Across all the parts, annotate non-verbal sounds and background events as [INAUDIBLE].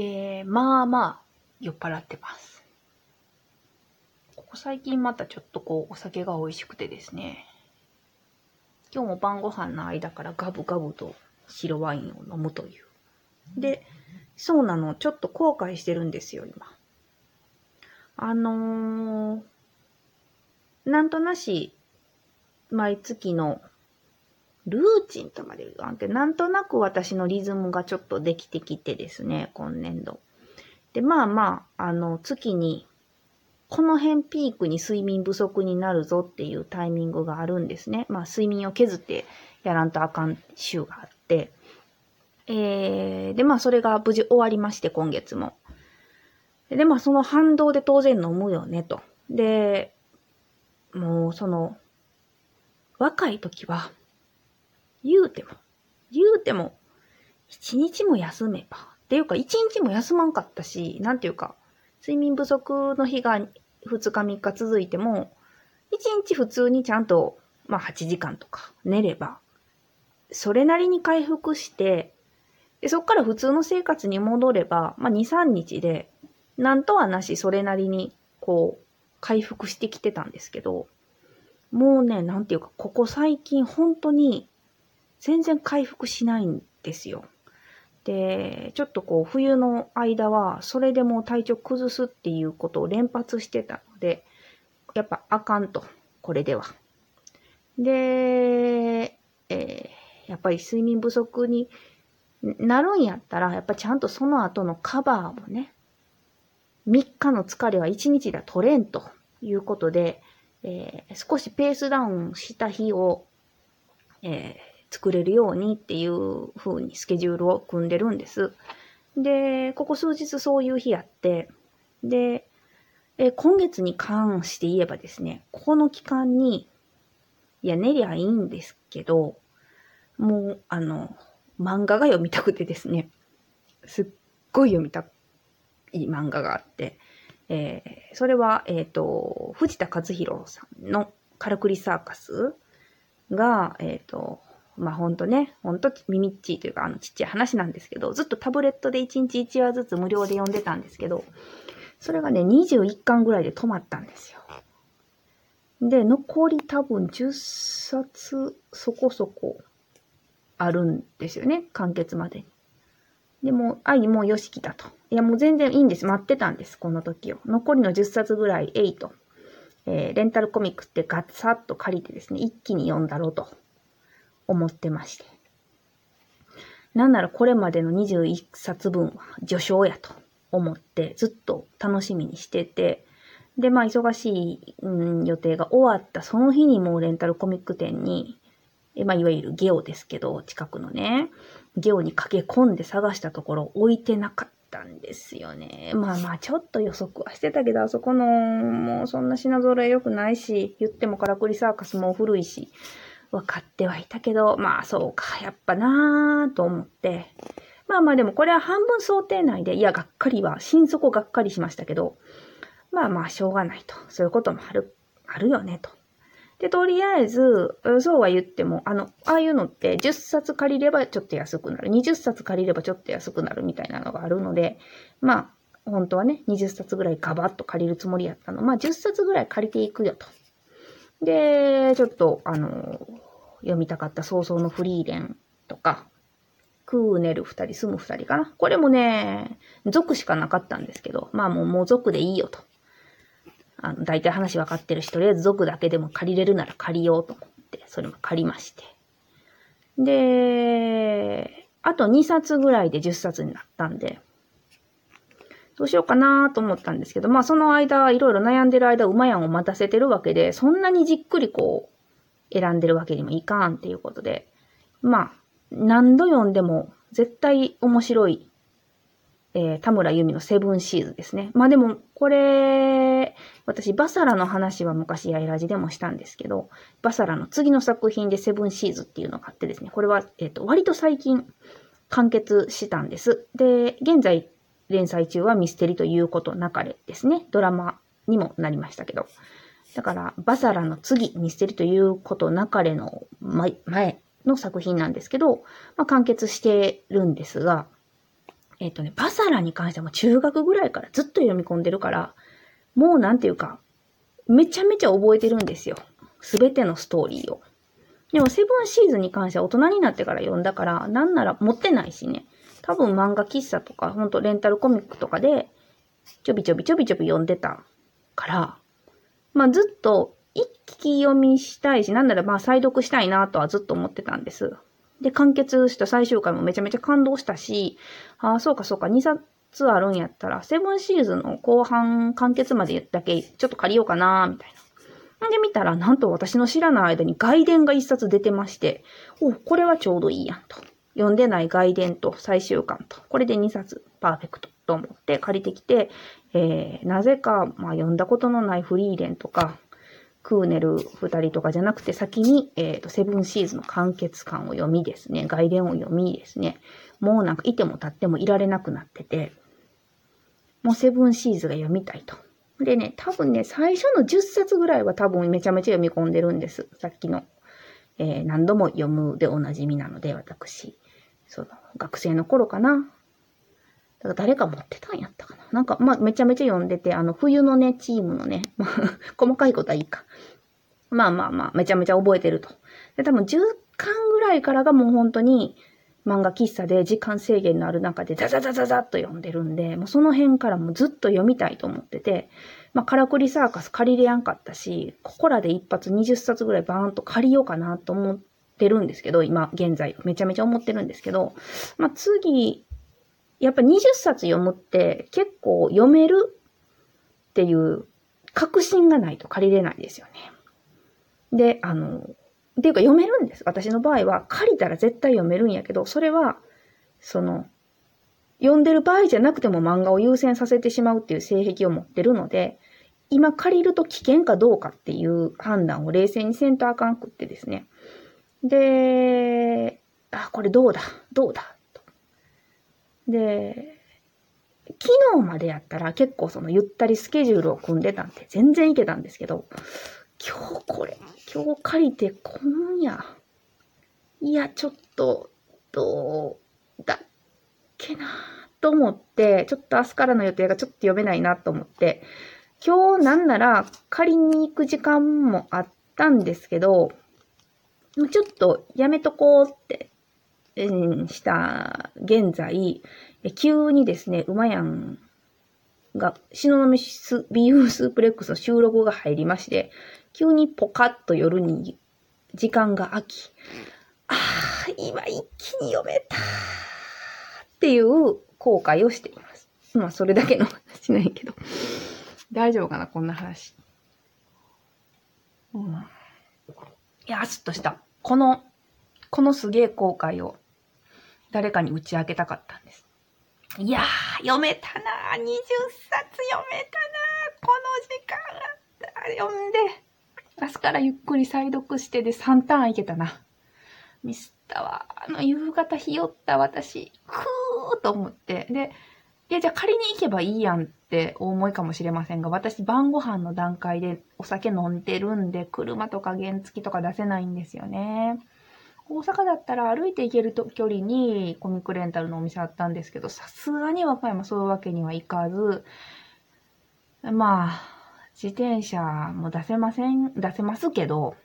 えー、まあまあ、酔っ払ってます。ここ最近またちょっとこう、お酒が美味しくてですね。今日も晩ご飯の間からガブガブと白ワインを飲むという。で、そうなの、ちょっと後悔してるんですよ、今。あのー、なんとなし、毎月のルーチンとまで言わんけど、なんとなく私のリズムがちょっとできてきてですね、今年度。で、まあまあ、あの、月に、この辺ピークに睡眠不足になるぞっていうタイミングがあるんですね。まあ、睡眠を削ってやらんとあかん週があって。えー、で、まあ、それが無事終わりまして、今月も。で、まあ、その反動で当然飲むよね、と。で、もう、その、若い時は、言うても、言うても、一日も休めば。っていうか、一日も休まんかったし、なんていうか、睡眠不足の日が2日3日続いても、一日普通にちゃんと、まあ8時間とか寝れば、それなりに回復して、でそこから普通の生活に戻れば、まあ2、3日で、なんとはなしそれなりに、こう、回復してきてたんですけど、もうね、なんていうか、ここ最近本当に全然回復しないんですよ。で、ちょっとこう、冬の間は、それでも体調崩すっていうことを連発してたので、やっぱあかんと、これでは。で、えーやっぱり睡眠不足になるんやったら、やっぱちゃんとその後のカバーもね、3日の疲れは1日では取れんということで、えー少しペースダウンした日を、えー作れるようにっていう風にスケジュールを組んでるんです。で、ここ数日そういう日やって、で、え今月に関して言えばですね、ここの期間に、いや、寝りゃいいんですけど、もう、あの、漫画が読みたくてですね、すっごい読みたい漫画があって、えーそれは、えっ、と、藤田和弘さんのカラクリサーカスが、えっ、と、まあほんとね、ほんと耳っちいというか、あのちっちゃい話なんですけど、ずっとタブレットで1日1話ずつ無料で読んでたんですけど、それがね、21巻ぐらいで止まったんですよ。で、残り多分10冊そこそこあるんですよね、完結までに。でも、愛もうよし来たと。いや、もう全然いいんです。待ってたんです、この時を。残りの10冊ぐらい、8。えーレンタルコミックってガッサッと借りてですね、一気に読んだろうと思ってまして。なんならこれまでの21冊分は序章やと思ってずっと楽しみにしてて、で、まあ忙しい、うん、予定が終わったその日にもうレンタルコミック店に、えまあいわゆるゲオですけど、近くのね、ゲオに駆け込んで探したところ置いてなかったんですよね。まあまあちょっと予測はしてたけど、あそこの、もうそんな品揃え良くないし、言ってもカラクリサーカスも古いし、分かってはいたけど、まあそうか、やっぱなぁと思って。まあまあでもこれは半分想定内で、いや、がっかりは、心底がっかりしましたけど、まあまあしょうがないと。そういうこともある、あるよねと。で、とりあえず、そうは言っても、あの、ああいうのって10冊借りればちょっと安くなる。20冊借りればちょっと安くなるみたいなのがあるので、まあ、本当はね、20冊ぐらいガバッと借りるつもりやったの。まあ10冊ぐらい借りていくよと。で、ちょっと、あの、読みたかった早々のフリーレンとか、クーネル二人、住む二人かな。これもね、族しかなかったんですけど、まあもう、もう族でいいよと。あの、大体話分かってるし、とりあえず族だけでも借りれるなら借りようと思って、それも借りまして。で、あと2冊ぐらいで10冊になったんで、どうしようかなと思ったんですけど、まあその間、いろいろ悩んでる間、馬やんを待たせてるわけで、そんなにじっくりこう、選んでるわけにもいかんっていうことで、まあ、何度読んでも絶対面白い、えー田村由美のセブンシーズですね。まあでも、これ、私、バサラの話は昔やいラジでもしたんですけど、バサラの次の作品でセブンシーズっていうのがあってですね、これは、えっ、と、割と最近完結したんです。で、現在連載中はミステリということなかれですね。ドラマにもなりましたけど。だから、バサラの次、ミステリということなかれの前の作品なんですけど、まあ、完結してるんですが、えっ、とね、バサラに関してはも中学ぐらいからずっと読み込んでるから、もうなんていうか、めちゃめちゃ覚えてるんですよ。すべてのストーリーを。でも、セブンシーズンに関しては大人になってから読んだから、なんなら持ってないしね。多分漫画喫茶とか、ほんとレンタルコミックとかで、ちょびちょびちょびちょび読んでたから、まあずっと一気読みしたいし、なんならまあ再読したいなとはずっと思ってたんです。で、完結した最終回もめちゃめちゃ感動したし、ああ、そうかそうか、2冊あるんやったら、セブンシーズンの後半完結までだけちょっと借りようかな、みたいな。んで、見たら、なんと私の知らない間に外伝が一冊出てまして、お、これはちょうどいいやんと。読んでない外伝と最終巻と、これで2冊パーフェクトと思って借りてきて、えー、なぜか、まあ、読んだことのないフリーレンとか、クーネル二人とかじゃなくて先に、え、ー、と、セブンシーズの完結感を読みですね、外伝を読みですね、もうなんかいても立ってもいられなくなってて、もうセブンシーズが読みたいと。でね、多分ね、最初の10冊ぐらいは多分めちゃめちゃ読み込んでるんです。さっきの、えー、何度も読むでおなじみなので、私。その、学生の頃かな。だから誰か持ってたんやったかな。なんか、まあ、めちゃめちゃ読んでて、あの、冬のね、チームのね、まあ、細かいことはいいか。まあまあまあ、めちゃめちゃ覚えてると。で、多分10巻ぐらいからがもう本当に、漫画喫茶で時間制限のある中でザザザザザッと読んでるんで、もうその辺からもずっと読みたいと思ってて、まあ、カラクリサーカス借りれやんかったし、ここらで一発20冊ぐらいバーンと借りようかなと思ってるんですけど、今現在めちゃめちゃ思ってるんですけど、まあ、次、やっぱ20冊読むって結構読めるっていう確信がないと借りれないですよね。で、あの、っていうか読めるんです。私の場合は借りたら絶対読めるんやけど、それは、その、読んでる場合じゃなくても漫画を優先させてしまうっていう性癖を持ってるので、今借りると危険かどうかっていう判断を冷静にせんとあかんくってですね。で、あ、これどうだどうだで、昨日までやったら結構そのゆったりスケジュールを組んでたんで全然いけたんですけど、今日これ、今日借りて今夜、いや、ちょっと、どうだっけなと思って、ちょっと明日からの予定がちょっと読めないなと思って、今日なんなら借りに行く時間もあったんですけど、ちょっとやめとこうってうんした現在、急にですね、馬やんが、東雲ビーフスープレックスの収録が入りまして、急にポカッと夜に時間が空き、ああ、今一気に読めたっていう後悔をしています。まあ、それだけの話ないけど。大丈夫かなこんな話。うん。いや、すっとした。この、このすげえ後悔を誰かに打ち明けたかったんです。いやー、読めたなー。20冊読めたなー。この時間。読んで、明日からゆっくり再読してで3ターンいけたな。ミスったわ。あの夕方日和った私、ふーと思って。で、いや、じゃあ仮に行けばいいやんって思いかもしれませんが、私晩ご飯の段階でお酒飲んでるんで、車とか原付とか出せないんですよね。大阪だったら歩いて行けると距離にコミックレンタルのお店あったんですけど、さすがに和歌山そういうわけにはいかず、まあ、自転車も出せません、出せますけど、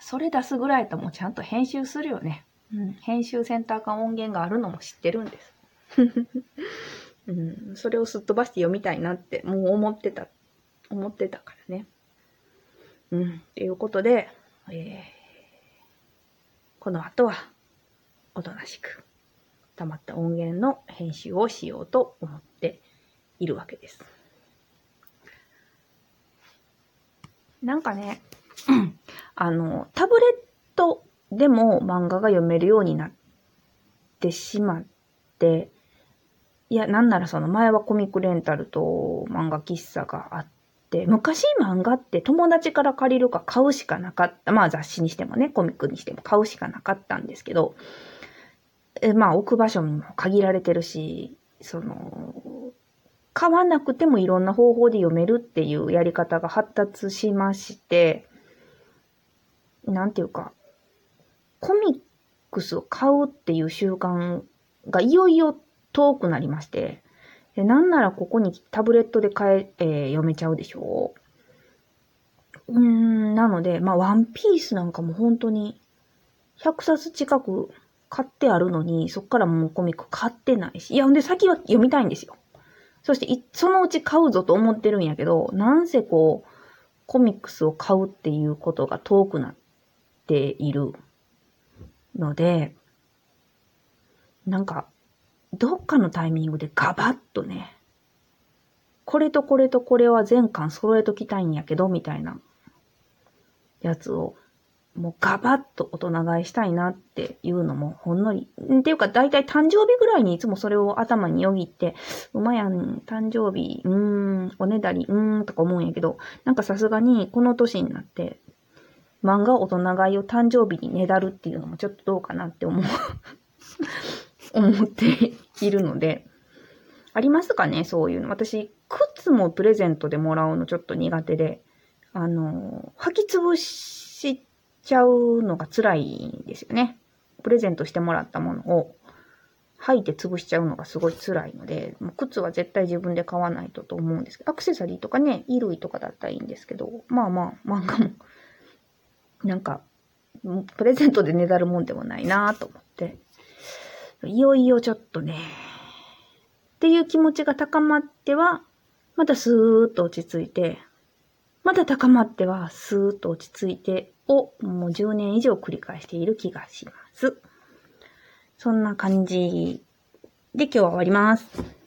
それ出すぐらいともちゃんと編集するよね。うん、編集センター間音源があるのも知ってるんです。うん、それをすっ飛ばして読みたいなってもう思ってた、思ってたからね。うん、っていうことで、えーこの後は、おとなしく、溜まった音源の編集をしようと思っているわけです。なんかね、[CLEARS THROAT] あの、タブレットでも漫画が読めるようになってしまって、いや、なんならその前はコミックレンタルと漫画喫茶があって、昔漫画って友達から借りるか買うしかなかった。まあ雑誌にしてもね、コミックにしても買うしかなかったんですけど、えまあ置く場所も限られてるし、その、買わなくてもいろんな方法で読めるっていうやり方が発達しまして、なんていうか、コミックスを買うっていう習慣がいよいよ遠くなりまして、でなんならここにタブレットで買え、えー、読めちゃうでしょう。うーん、なので、まあ、ワンピースなんかも本当に、100冊近く買ってあるのに、そっからもうコミック買ってないし。いや、んで先は読みたいんですよ。そして、そのうち買うぞと思ってるんやけど、なんせこう、コミックスを買うっていうことが遠くなっているので、なんか、どっかのタイミングでガバッとね、これとこれとこれは全巻揃えときたいんやけど、みたいなやつを、もうガバッと大人買いしたいなっていうのもほんのり。っていうか、だいたい誕生日ぐらいにいつもそれを頭によぎって、うまやん、誕生日、うーん、おねだり、うーんとか思うんやけど、なんかさすがにこの年になって、漫画大人買いを誕生日にねだるっていうのもちょっとどうかなって思う [LAUGHS] 思っているので、ありますかねそういうの。私、靴もプレゼントでもらうのちょっと苦手で、あの、履き潰しちゃうのが辛いんですよね。プレゼントしてもらったものを履いて潰しちゃうのがすごい辛いので、もう靴は絶対自分で買わないとと思うんですけど、アクセサリーとかね、衣類とかだったらいいんですけど、まあまあ、漫画も、なんか、プレゼントでねだるもんでもないなと思って、いよいよちょっとね、っていう気持ちが高まっては、またスーッと落ち着いて、また高まってはスーッと落ち着いてをもう10年以上繰り返している気がします。そんな感じで今日は終わります。